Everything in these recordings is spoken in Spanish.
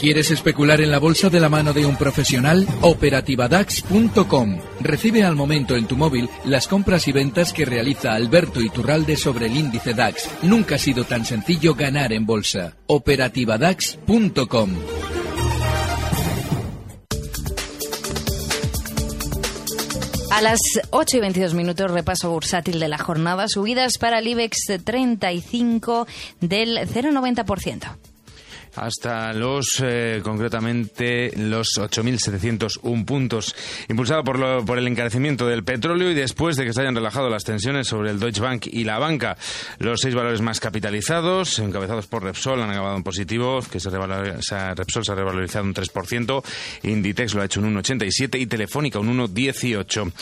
¿Quieres especular en la bolsa de la mano de un profesional? Operativadax.com. Recibe al momento en tu móvil las compras y ventas que realiza Alberto Iturralde sobre el índice DAX. Nunca ha sido tan sencillo ganar en bolsa. Operativadax.com. A las 8 y 22 minutos, repaso bursátil de la jornada, subidas para el IBEX 35 del 0,90% hasta los, eh, concretamente, los 8.701 puntos, impulsado por, lo, por el encarecimiento del petróleo y después de que se hayan relajado las tensiones sobre el Deutsche Bank y la banca. Los seis valores más capitalizados, encabezados por Repsol, han acabado en positivo, que se Repsol se ha revalorizado un 3%, Inditex lo ha hecho un 1,87 y Telefónica un 1,18.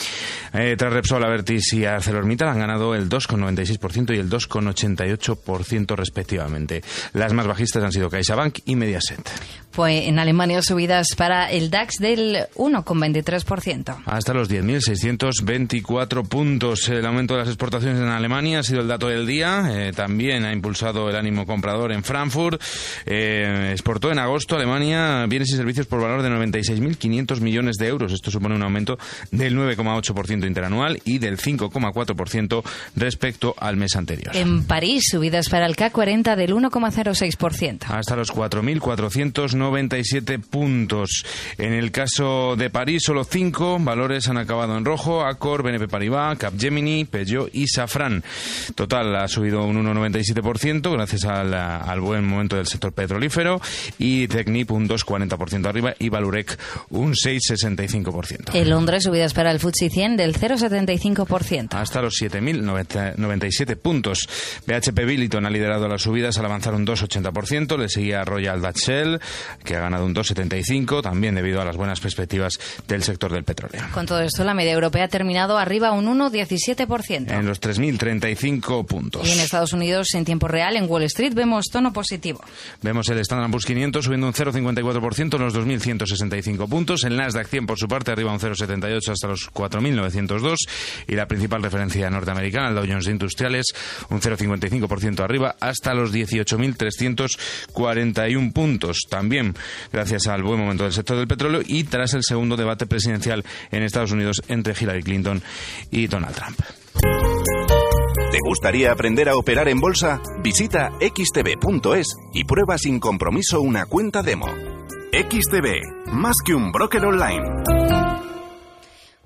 Eh, tras Repsol, Avertis y ArcelorMittal han ganado el 2,96% y el 2,88% respectivamente. Las más bajistas han sido CaixaBank y Mediaset. Fue en Alemania subidas para el DAX del 1,23%. Hasta los 10.624 puntos. El aumento de las exportaciones en Alemania ha sido el dato del día. Eh, también ha impulsado el ánimo comprador en Frankfurt. Eh, exportó en agosto Alemania bienes y servicios por valor de 96.500 millones de euros. Esto supone un aumento del 9,8% interanual y del 5,4% respecto al mes anterior. En París, subidas para el CAC 40 del 1,06%. Hasta los 4.497 puntos. En el caso de París, solo cinco valores han acabado en rojo. Accor, BNP Paribas, Capgemini, Peugeot y Safran. Total ha subido un 1,97% gracias al, buen momento del sector petrolífero. Y Technip un 2,40% arriba y Valurec un 6,65%. En Londres, subidas para el FTSE 100 del 0,75%. Hasta los 7.097 puntos. BHP Billiton ha liderado las subidas al avanzar un 2,80%. Le seguía Royal Dutch Shell, que ha ganado un 2,75, también debido a las buenas perspectivas del sector del petróleo. Con todo esto, la media europea ha terminado arriba un 1,17%. En los 3.035 puntos. Y en Estados Unidos, en tiempo real, en Wall Street, vemos tono positivo. Vemos el Standard Poor's 500 subiendo un 0,54% en los 2.165 puntos. El Nasdaq 100, por su parte, arriba un 0,78 hasta los 4.902. Y la principal referencia norteamericana, el Dow Jones Industriales, un 0,55% arriba hasta los 18.340 41 puntos, también gracias al buen momento del sector del petróleo y tras el segundo debate presidencial en Estados Unidos entre Hillary Clinton y Donald Trump. ¿Te gustaría aprender a operar en bolsa? Visita xtb.es y prueba sin compromiso una cuenta demo. XTB, más que un broker online.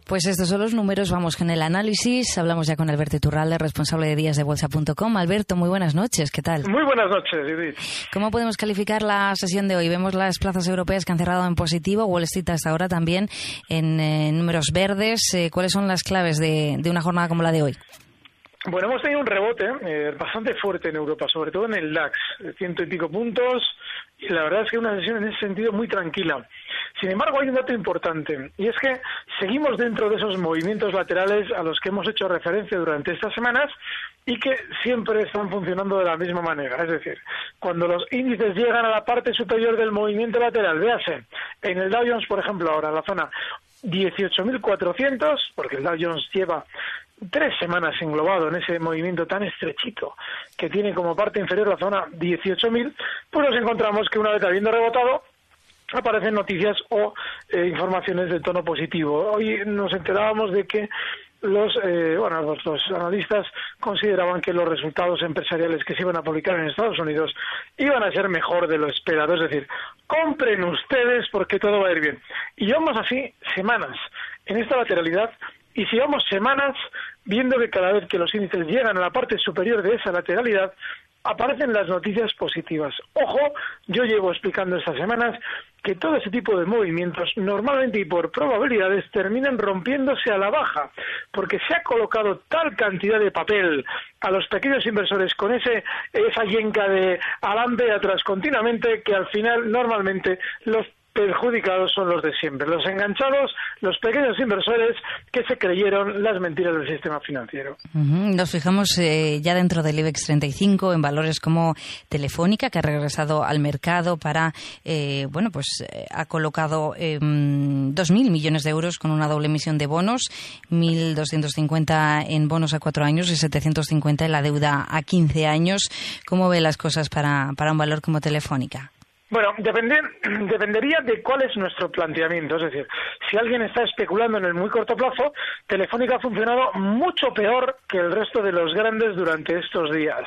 Pues estos son los números, vamos con el análisis. Hablamos ya con Alberto Iturralde, responsable de díasdebolsa.com. Alberto, muy buenas noches, ¿qué tal? Muy buenas noches, Judith. ¿Cómo podemos calificar la sesión de hoy? Vemos las plazas europeas que han cerrado en positivo, Wall Street hasta ahora también en eh, números verdes. Eh, ¿Cuáles son las claves de, una jornada como la de hoy? Bueno, hemos tenido un rebote eh, bastante fuerte en Europa, sobre todo en el DAX, ciento y pico puntos, y la verdad es que una sesión en ese sentido muy tranquila. Sin embargo, hay un dato importante, y es que seguimos dentro de esos movimientos laterales a los que hemos hecho referencia durante estas semanas y que siempre están funcionando de la misma manera. Es decir, cuando los índices llegan a la parte superior del movimiento lateral, véase, en el Dow Jones, por ejemplo, ahora, en la zona 18.400, porque el Dow Jones lleva tres semanas englobado en ese movimiento tan estrechito que tiene como parte inferior la zona 18.000, pues nos encontramos que una vez habiendo rebotado, aparecen noticias o eh, informaciones de tono positivo. Hoy nos enterábamos de que los, eh, bueno, los, analistas consideraban que los resultados empresariales que se iban a publicar en Estados Unidos iban a ser mejor de lo esperado. Es decir, compren ustedes porque todo va a ir bien. Y llevamos así semanas en esta lateralidad y si vamos semanas viendo que cada vez que los índices llegan a la parte superior de esa lateralidad, aparecen las noticias positivas. Ojo, yo llevo explicando estas semanas que todo ese tipo de movimientos normalmente y por probabilidades terminan rompiéndose a la baja, porque se ha colocado tal cantidad de papel a los pequeños inversores con ese esa yenca de alambre atrás continuamente que al final normalmente los perjudicados son los de siempre, los enganchados, los pequeños inversores que se creyeron las mentiras del sistema financiero. Nos fijamos eh, ya dentro del IBEX 35 en valores como Telefónica, que ha regresado al mercado para, eh, bueno, pues eh, ha colocado 2.000 millones de euros con una doble emisión de bonos, 1.250 en bonos a cuatro años y 750 en la deuda a 15 años. ¿Cómo ve las cosas para, para un valor como Telefónica? Bueno, depende, dependería de cuál es nuestro planteamiento. Es decir, si alguien está especulando en el muy corto plazo, Telefónica ha funcionado mucho peor que el resto de los grandes durante estos días.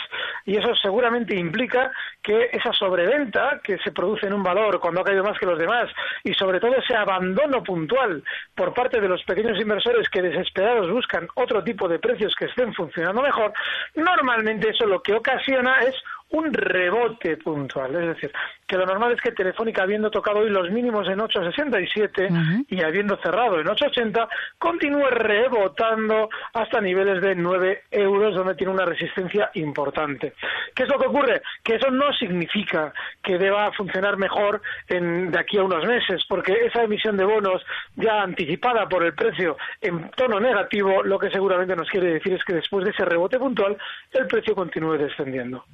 Y eso seguramente implica que esa sobreventa que se produce en un valor cuando ha caído más que los demás y sobre todo ese abandono puntual por parte de los pequeños inversores que desesperados buscan otro tipo de precios que estén funcionando mejor, normalmente eso lo que ocasiona es un rebote puntual. Es decir, que lo normal es que Telefónica, habiendo tocado hoy los mínimos en 8,67 y habiendo cerrado en 8,80, continúe rebotando hasta niveles de 9 euros, donde tiene una resistencia importante. ¿Qué es lo que ocurre? Que eso no significa que deba funcionar mejor en, de aquí a unos meses, porque esa emisión de bonos ya anticipada por el precio en tono negativo, lo que seguramente nos quiere decir es que después de ese rebote puntual, el precio continúe descendiendo.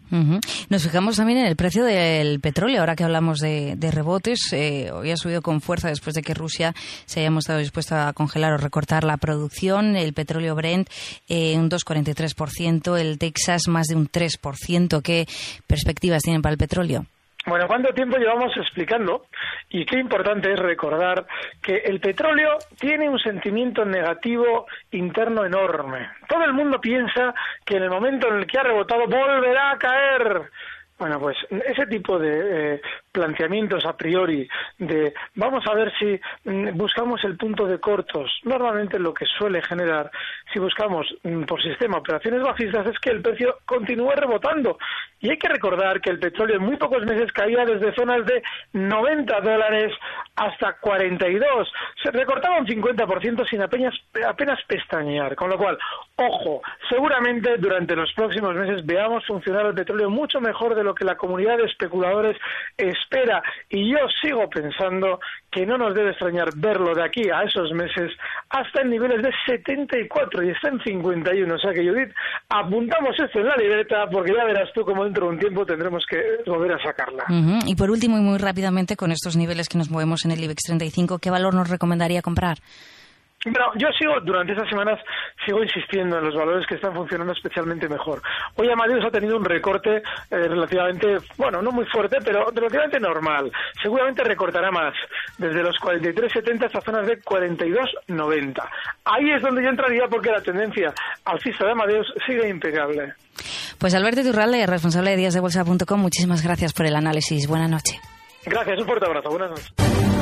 Nos fijamos también en el precio del petróleo, ahora que hablamos de, rebotes. Eh, hoy ha subido con fuerza después de que Rusia se haya mostrado dispuesta a congelar o recortar la producción. El petróleo Brent eh, un 2,43%, el Texas más de un 3%. ¿Qué perspectivas tienen para el petróleo? Bueno, ¿cuánto tiempo llevamos explicando? Y qué importante es recordar que el petróleo tiene un sentimiento negativo interno enorme. Todo el mundo piensa que en el momento en el que ha rebotado volverá a caer. Bueno, pues ese tipo de eh, planteamientos a priori de vamos a ver si mm, buscamos el punto de cortos, normalmente lo que suele generar si buscamos mm, por sistema operaciones bajistas es que el precio continúe rebotando. Y hay que recordar que el petróleo en muy pocos meses caía desde zonas de 90 dólares hasta 42. Se recortaba un 50% sin apenas, apenas pestañear. Con lo cual, ojo, seguramente durante los próximos meses veamos funcionar el petróleo mucho mejor de lo que la comunidad de especuladores espera. Y yo sigo pensando que no nos debe extrañar verlo de aquí a esos meses hasta en niveles de 74 y está en 51. O sea que, Judith, apuntamos esto en la libreta porque ya verás tú cómo dentro de un tiempo tendremos que volver a sacarla. Y por último, y muy rápidamente, con estos niveles que nos movemos en el IBEX 35, ¿qué valor nos recomendaría comprar? Bueno, yo sigo, durante estas semanas, sigo insistiendo en los valores que están funcionando especialmente mejor. Hoy Amadeus ha tenido un recorte eh, relativamente, bueno, no muy fuerte, pero relativamente normal. Seguramente recortará más, desde los 43.70 hasta zonas de 42.90. Ahí es donde yo entraría porque la tendencia alcista de Amadeus sigue impecable. Pues Alberto Turralde, responsable de díasdebolsa.com, muchísimas gracias por el análisis. Buenas noches. Gracias, un fuerte abrazo. Buenas noches.